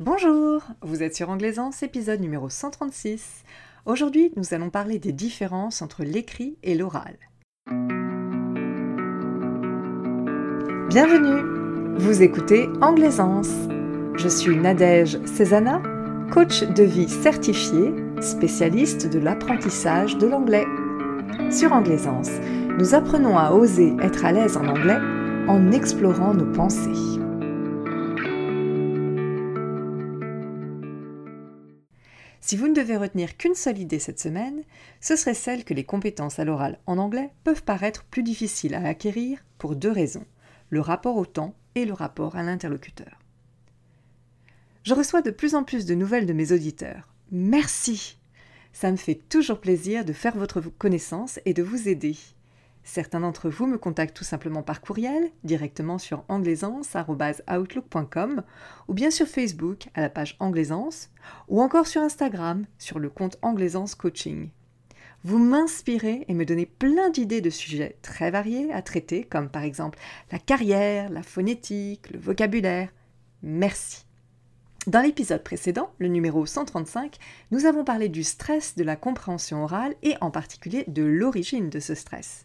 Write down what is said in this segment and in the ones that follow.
Bonjour, vous êtes sur Anglaisance, épisode numéro 136. Aujourd'hui, nous allons parler des différences entre l'écrit et l'oral. Bienvenue, vous écoutez Anglaisance. Je suis Nadège Cézana, coach de vie certifié, spécialiste de l'apprentissage de l'anglais. Sur Anglaisance, nous apprenons à oser être à l'aise en anglais en explorant nos pensées. Si vous ne devez retenir qu'une seule idée cette semaine, ce serait celle que les compétences à l'oral en anglais peuvent paraître plus difficiles à acquérir pour deux raisons, le rapport au temps et le rapport à l'interlocuteur. Je reçois de plus en plus de nouvelles de mes auditeurs. Merci Ça me fait toujours plaisir de faire votre connaissance et de vous aider. Certains d'entre vous me contactent tout simplement par courriel, directement sur anglaisance.outlook.com, ou bien sur Facebook à la page Anglaisance, ou encore sur Instagram sur le compte Anglaisance Coaching. Vous m'inspirez et me donnez plein d'idées de sujets très variés à traiter, comme par exemple la carrière, la phonétique, le vocabulaire. Merci. Dans l'épisode précédent, le numéro 135, nous avons parlé du stress de la compréhension orale et en particulier de l'origine de ce stress.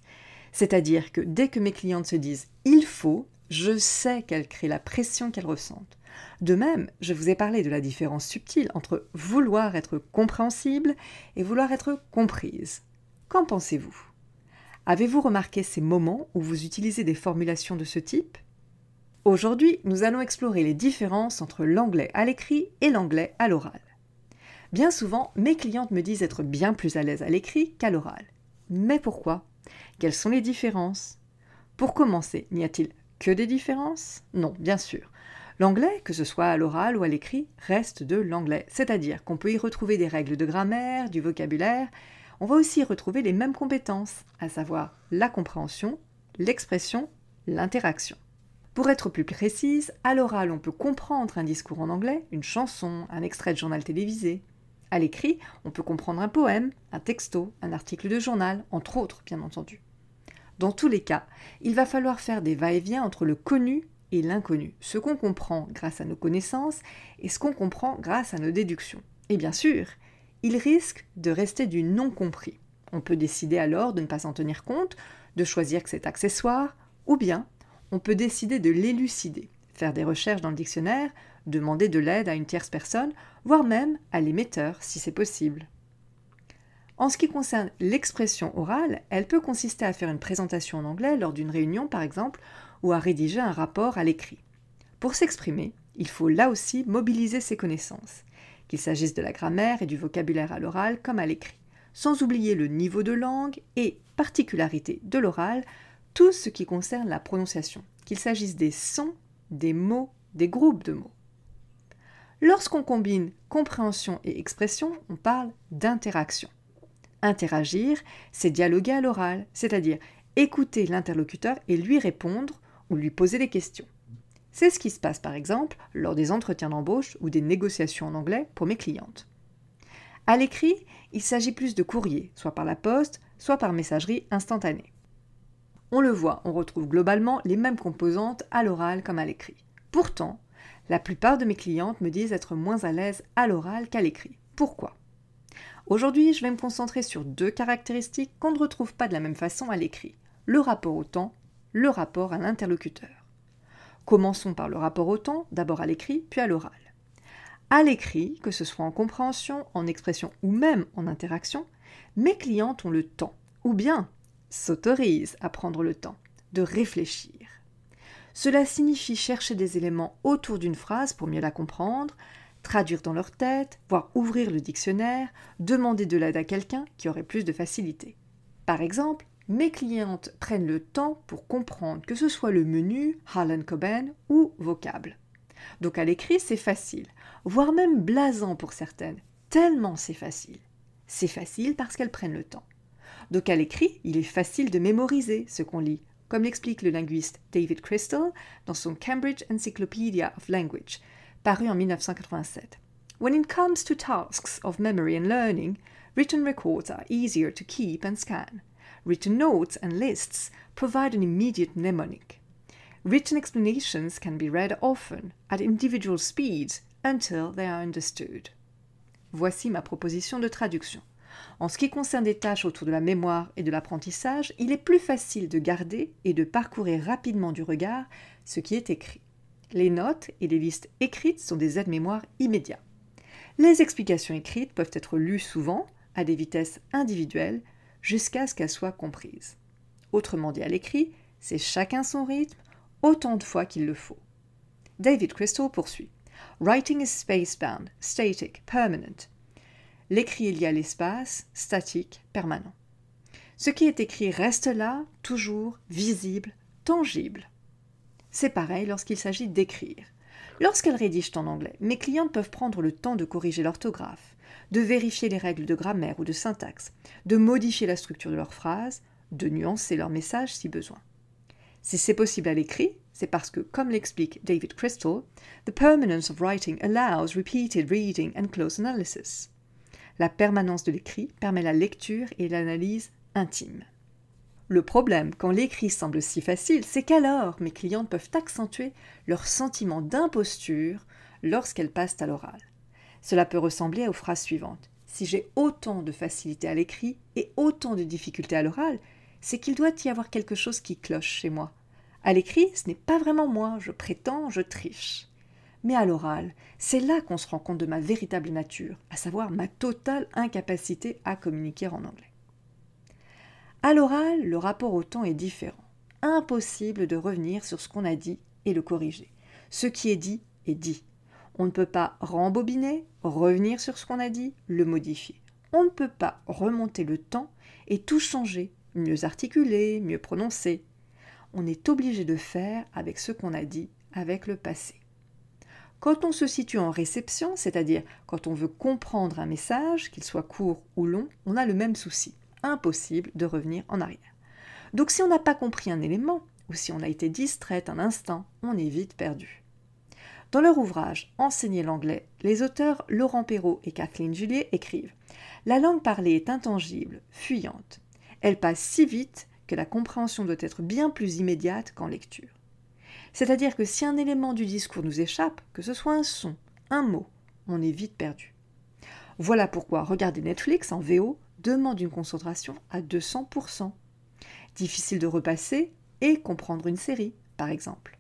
C'est-à-dire que dès que mes clientes se disent il faut, je sais qu'elles créent la pression qu'elles ressentent. De même, je vous ai parlé de la différence subtile entre vouloir être compréhensible et vouloir être comprise. Qu'en pensez-vous? Avez-vous remarqué ces moments où vous utilisez des formulations de ce type? Aujourd'hui, nous allons explorer les différences entre l'anglais à l'écrit et l'anglais à l'oral. Bien souvent, mes clientes me disent être bien plus à l'aise à l'écrit qu'à l'oral. Mais pourquoi? Quelles sont les différences? Pour commencer, n'y a-t-il que des différences? Non, bien sûr. L'anglais, que ce soit à l'oral ou à l'écrit, reste de l'anglais, c'est-à-dire qu'on peut y retrouver des règles de grammaire, du vocabulaire, on va aussi y retrouver les mêmes compétences, à savoir la compréhension, l'expression, l'interaction. Pour être plus précise, à l'oral, on peut comprendre un discours en anglais, une chanson, un extrait de journal télévisé. À l'écrit, on peut comprendre un poème, un texto, un article de journal, entre autres, bien entendu. Dans tous les cas, il va falloir faire des va-et-vient entre le connu et l'inconnu, ce qu'on comprend grâce à nos connaissances et ce qu'on comprend grâce à nos déductions. Et bien sûr, il risque de rester du non compris. On peut décider alors de ne pas s'en tenir compte, de choisir que c'est accessoire, ou bien on peut décider de l'élucider, faire des recherches dans le dictionnaire, demander de l'aide à une tierce personne, voire même à l'émetteur si c'est possible. En ce qui concerne l'expression orale, elle peut consister à faire une présentation en anglais lors d'une réunion par exemple, ou à rédiger un rapport à l'écrit. Pour s'exprimer, il faut là aussi mobiliser ses connaissances, qu'il s'agisse de la grammaire et du vocabulaire à l'oral comme à l'écrit, sans oublier le niveau de langue et, particularité de l'oral, tout ce qui concerne la prononciation, qu'il s'agisse des sons, des mots, des groupes de mots. Lorsqu'on combine compréhension et expression, on parle d'interaction. Interagir, c'est dialoguer à l'oral, c'est-à-dire écouter l'interlocuteur et lui répondre ou lui poser des questions. C'est ce qui se passe par exemple lors des entretiens d'embauche ou des négociations en anglais pour mes clientes. À l'écrit, il s'agit plus de courrier, soit par la poste, soit par messagerie instantanée. On le voit, on retrouve globalement les mêmes composantes à l'oral comme à l'écrit. Pourtant, la plupart de mes clientes me disent être moins à l'aise à l'oral qu'à l'écrit. Pourquoi? Aujourd'hui, je vais me concentrer sur deux caractéristiques qu'on ne retrouve pas de la même façon à l'écrit. Le rapport au temps, le rapport à l'interlocuteur. Commençons par le rapport au temps, d'abord à l'écrit, puis à l'oral. À l'écrit, que ce soit en compréhension, en expression ou même en interaction, mes clientes ont le temps, ou bien s'autorisent à prendre le temps, de réfléchir. Cela signifie chercher des éléments autour d'une phrase pour mieux la comprendre, traduire dans leur tête, voire ouvrir le dictionnaire, demander de l'aide à quelqu'un qui aurait plus de facilité. Par exemple, mes clientes prennent le temps pour comprendre que ce soit le menu, Harlan Coben ou vocable. Donc à l'écrit, c'est facile, voire même blasant pour certaines, tellement c'est facile. C'est facile parce qu'elles prennent le temps. Donc à l'écrit, il est facile de mémoriser ce qu'on lit, comme l'explique le linguiste David Crystal dans son Cambridge Encyclopedia of Language, paru en 1987. When it comes to tasks of memory and learning, written records are easier to keep and scan. Written notes and lists provide an immediate mnemonic. Written explanations can be read often, at individual speeds, until they are understood. Voici ma proposition de traduction. En ce qui concerne des tâches autour de la mémoire et de l'apprentissage, il est plus facile de garder et de parcourir rapidement du regard ce qui est écrit. Les notes et les listes écrites sont des aides-mémoire immédiats. Les explications écrites peuvent être lues souvent, à des vitesses individuelles, jusqu'à ce qu'elles soient comprises. Autrement dit, à l'écrit, c'est chacun son rythme, autant de fois qu'il le faut. David Crystal poursuit. Writing is spacebound, static, permanent. L'écrit est lié à l'espace, statique, permanent. Ce qui est écrit reste là, toujours, visible, tangible. C'est pareil lorsqu'il s'agit d'écrire. Lorsqu'elles rédigent en anglais, mes clientes peuvent prendre le temps de corriger l'orthographe, de vérifier les règles de grammaire ou de syntaxe, de modifier la structure de leurs phrases, de nuancer leur message si besoin. Si c'est possible à l'écrit, c'est parce que, comme l'explique David Crystal, the permanence of writing allows repeated reading and close analysis. La permanence de l'écrit permet la lecture et l'analyse intime. Le problème, quand l'écrit semble si facile, c'est qu'alors mes clientes peuvent accentuer leur sentiment d'imposture lorsqu'elles passent à l'oral. Cela peut ressembler aux phrases suivantes. Si j'ai autant de facilité à l'écrit et autant de difficultés à l'oral, c'est qu'il doit y avoir quelque chose qui cloche chez moi. À l'écrit, ce n'est pas vraiment moi, je prétends, je triche. Mais à l'oral, c'est là qu'on se rend compte de ma véritable nature, à savoir ma totale incapacité à communiquer en anglais. À l'oral, le rapport au temps est différent. Impossible de revenir sur ce qu'on a dit et le corriger. Ce qui est dit est dit. On ne peut pas rembobiner, revenir sur ce qu'on a dit, le modifier. On ne peut pas remonter le temps et tout changer mieux articulé, mieux prononcé. On est obligé de faire avec ce qu'on a dit, avec le passé. Quand on se situe en réception, c'est-à-dire quand on veut comprendre un message, qu'il soit court ou long, on a le même souci. Impossible de revenir en arrière. Donc si on n'a pas compris un élément, ou si on a été distraite un instant, on est vite perdu. Dans leur ouvrage Enseigner l'anglais, les auteurs Laurent Perrault et Kathleen Juliet écrivent La langue parlée est intangible, fuyante. Elle passe si vite que la compréhension doit être bien plus immédiate qu'en lecture. C'est-à-dire que si un élément du discours nous échappe, que ce soit un son, un mot, on est vite perdu. Voilà pourquoi regarder Netflix en VO demande une concentration à 200%. Difficile de repasser et comprendre une série, par exemple.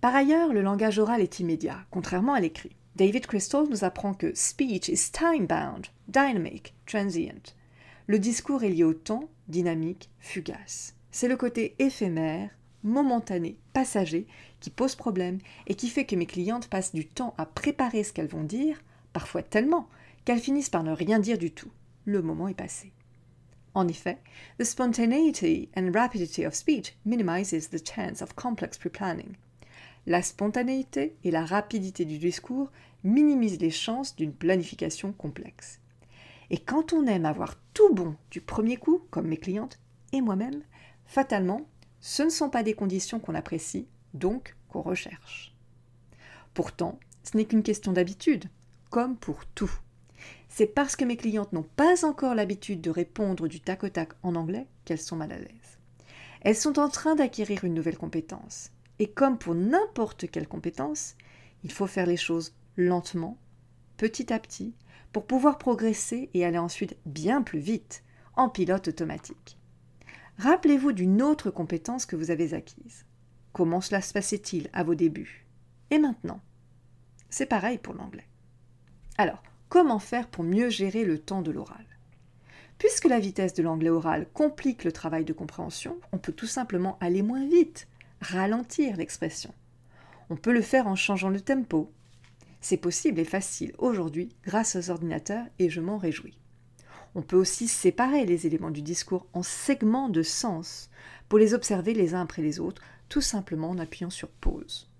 Par ailleurs, le langage oral est immédiat, contrairement à l'écrit. David Crystal nous apprend que speech is time-bound, dynamic, transient. Le discours est lié au temps, dynamique, fugace. C'est le côté éphémère, momentané, passager, qui pose problème et qui fait que mes clientes passent du temps à préparer ce qu'elles vont dire, parfois tellement qu'elles finissent par ne rien dire du tout. Le moment est passé. En effet, the spontaneity and rapidity of speech minimizes the chance of complex pre-planning. La spontanéité et la rapidité du discours minimisent les chances d'une planification complexe. Et quand on aime avoir tout bon du premier coup, comme mes clientes et moi-même, fatalement, ce ne sont pas des conditions qu'on apprécie, donc qu'on recherche. Pourtant, ce n'est qu'une question d'habitude, comme pour tout. C'est parce que mes clientes n'ont pas encore l'habitude de répondre du tac au tac en anglais qu'elles sont mal à l'aise. Elles sont en train d'acquérir une nouvelle compétence. Et comme pour n'importe quelle compétence, il faut faire les choses lentement, petit à petit, pour pouvoir progresser et aller ensuite bien plus vite en pilote automatique. Rappelez-vous d'une autre compétence que vous avez acquise. Comment cela se passait-il à vos débuts? Et maintenant? C'est pareil pour l'anglais. Alors, comment faire pour mieux gérer le temps de l'oral? Puisque la vitesse de l'anglais oral complique le travail de compréhension, on peut tout simplement aller moins vite, ralentir l'expression. On peut le faire en changeant le tempo, c'est possible et facile aujourd'hui grâce aux ordinateurs et je m'en réjouis. On peut aussi séparer les éléments du discours en segments de sens pour les observer les uns après les autres, tout simplement en appuyant sur pause.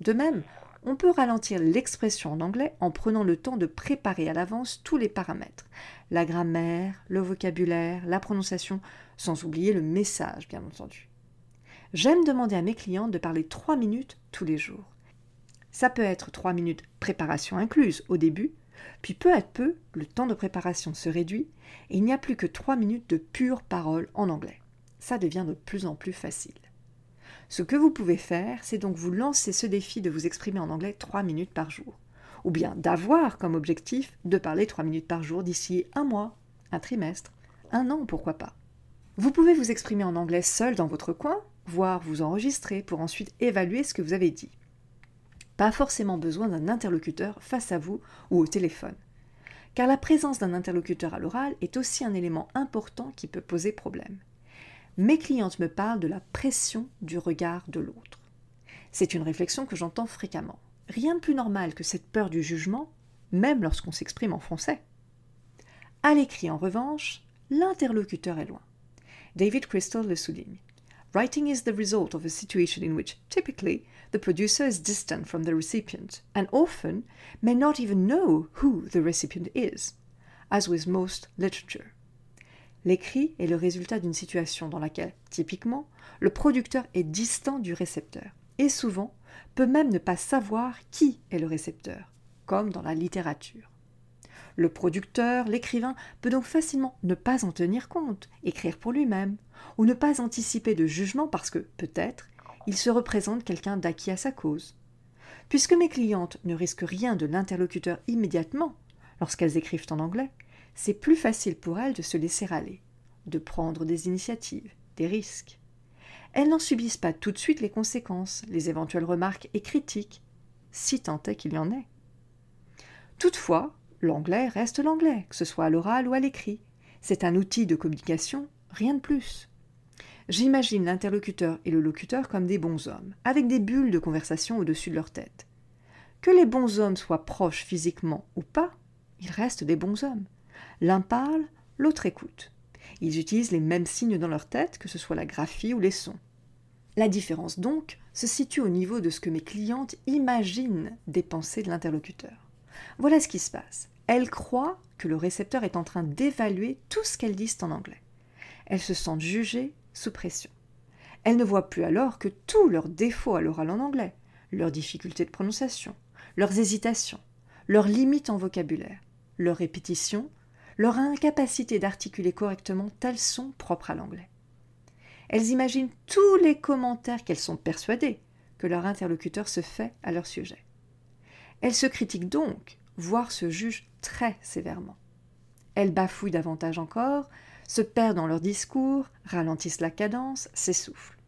De même, on peut ralentir l'expression en anglais en prenant le temps de préparer à l'avance tous les paramètres, la grammaire, le vocabulaire, la prononciation, sans oublier le message, bien entendu. J'aime demander à mes clients de parler trois minutes tous les jours. Ça peut être trois minutes préparation incluse au début, puis peu à peu, le temps de préparation se réduit et il n'y a plus que trois minutes de pure parole en anglais. Ça devient de plus en plus facile. Ce que vous pouvez faire, c'est donc vous lancer ce défi de vous exprimer en anglais trois minutes par jour. ou bien d'avoir comme objectif de parler 3 minutes par jour d'ici un mois, un trimestre, un an, pourquoi pas. Vous pouvez vous exprimer en anglais seul dans votre coin, voire vous enregistrer pour ensuite évaluer ce que vous avez dit. Pas forcément besoin d'un interlocuteur face à vous ou au téléphone. Car la présence d'un interlocuteur à l'oral est aussi un élément important qui peut poser problème. Mes clientes me parlent de la pression du regard de l'autre. C'est une réflexion que j'entends fréquemment. Rien de plus normal que cette peur du jugement, même lorsqu'on s'exprime en français. À l'écrit, en revanche, l'interlocuteur est loin. David Crystal le souligne. Writing is the result of a situation in which, typically, the producer is distant from the recipient and often may not even know who the recipient is, as with most literature. L'écrit est le résultat d'une situation dans laquelle, typiquement, le producteur est distant du récepteur et souvent peut même ne pas savoir qui est le récepteur, comme dans la littérature. Le producteur, l'écrivain, peut donc facilement ne pas en tenir compte, écrire pour lui-même, ou ne pas anticiper de jugement parce que, peut-être, il se représente quelqu'un d'acquis à sa cause. Puisque mes clientes ne risquent rien de l'interlocuteur immédiatement, lorsqu'elles écrivent en anglais, c'est plus facile pour elles de se laisser aller, de prendre des initiatives, des risques. Elles n'en subissent pas tout de suite les conséquences, les éventuelles remarques et critiques, si tant est qu'il y en ait. Toutefois, l'anglais reste l'anglais, que ce soit à l'oral ou à l'écrit. C'est un outil de communication, rien de plus. J'imagine l'interlocuteur et le locuteur comme des bons hommes, avec des bulles de conversation au-dessus de leur tête. Que les bons hommes soient proches physiquement ou pas, ils restent des bons hommes. L'un parle, l'autre écoute. Ils utilisent les mêmes signes dans leur tête, que ce soit la graphie ou les sons. La différence donc se situe au niveau de ce que mes clientes imaginent des pensées de l'interlocuteur. Voilà ce qui se passe. Elles croient que le récepteur est en train d'évaluer tout ce qu'elles disent en anglais. Elles se sentent jugées sous pression. Elles ne voient plus alors que tous leurs défauts à l'oral en anglais, leurs difficultés de prononciation, leurs hésitations, leurs limites en vocabulaire, leurs répétitions, leur incapacité d'articuler correctement tels sont propres à l'anglais. Elles imaginent tous les commentaires qu'elles sont persuadées que leur interlocuteur se fait à leur sujet. Elles se critiquent donc, voire se jugent très sévèrement. Elles bafouillent davantage encore, se perdent dans leur discours, ralentissent la cadence, s'essoufflent.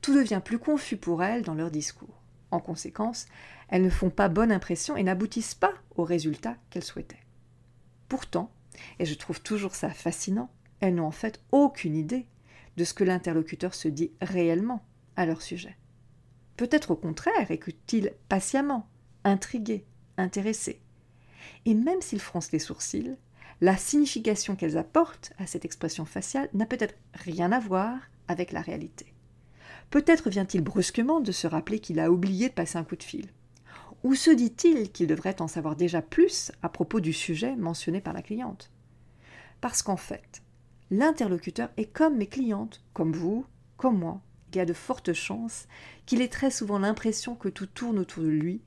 Tout devient plus confus pour elles dans leur discours. En conséquence, elles ne font pas bonne impression et n'aboutissent pas au résultat qu'elles souhaitaient. Pourtant, et je trouve toujours ça fascinant, elles n'ont en fait aucune idée de ce que l'interlocuteur se dit réellement à leur sujet. Peut-être au contraire écoute-t-il patiemment, intrigué, intéressé. Et même s'ils froncent les sourcils, la signification qu'elles apportent à cette expression faciale n'a peut-être rien à voir avec la réalité. Peut-être vient-il brusquement de se rappeler qu'il a oublié de passer un coup de fil. Ou se dit-il qu'il devrait en savoir déjà plus à propos du sujet mentionné par la cliente Parce qu'en fait, l'interlocuteur est comme mes clientes, comme vous, comme moi. Il y a de fortes chances qu'il ait très souvent l'impression que tout tourne autour de lui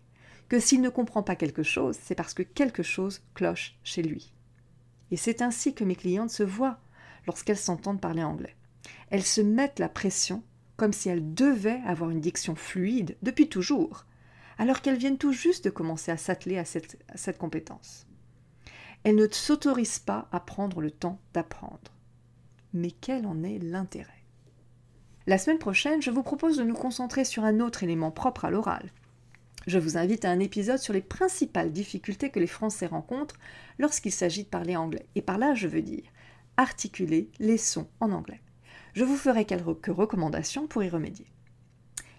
que s'il ne comprend pas quelque chose, c'est parce que quelque chose cloche chez lui. Et c'est ainsi que mes clientes se voient lorsqu'elles s'entendent parler anglais. Elles se mettent la pression comme si elles devaient avoir une diction fluide depuis toujours, alors qu'elles viennent tout juste de commencer à s'atteler à cette, compétence. Elles ne s'autorisent pas à prendre le temps d'apprendre. Mais quel en est l'intérêt? La semaine prochaine, je vous propose de nous concentrer sur un autre élément propre à l'oral, je vous invite à un épisode sur les principales difficultés que les Français rencontrent lorsqu'il s'agit de parler anglais. Et par là, je veux dire articuler les sons en anglais. Je vous ferai quelques recommandations pour y remédier.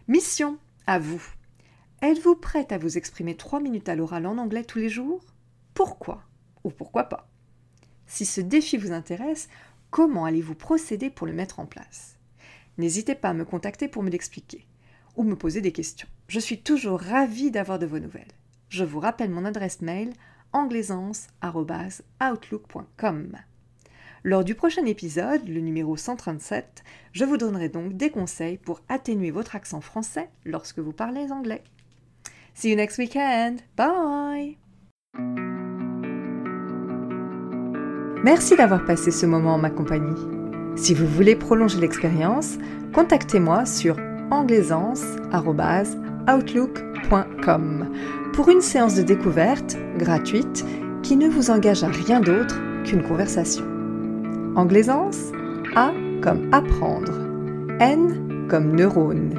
Mission à vous. Êtes-vous prête à vous exprimer trois minutes à l'oral en anglais tous les jours? Pourquoi? Ou pourquoi pas? Si ce défi vous intéresse, comment allez-vous procéder pour le mettre en place? N'hésitez pas à me contacter pour me l'expliquer ou me poser des questions. Je suis toujours ravie d'avoir de vos nouvelles. Je vous rappelle mon adresse mail anglaisance.outlook.com. Lors du prochain épisode, le numéro 137, je vous donnerai donc des conseils pour atténuer votre accent français lorsque vous parlez anglais. See you next weekend. Bye. Merci d'avoir passé ce moment en ma compagnie. Si vous voulez prolonger l'expérience, contactez-moi sur anglaisance.outlook.com outlook.com pour une séance de découverte gratuite qui ne vous engage à rien d'autre qu'une conversation. Anglaisance A comme apprendre, N comme neurone,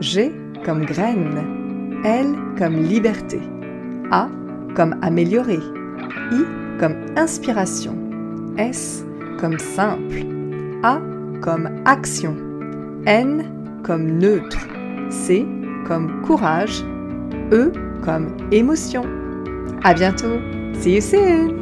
G comme graine, L comme liberté, A comme améliorer, I comme inspiration, S comme simple, A comme action, N comme neutre, C comme courage, E comme émotion. À bientôt. See you soon.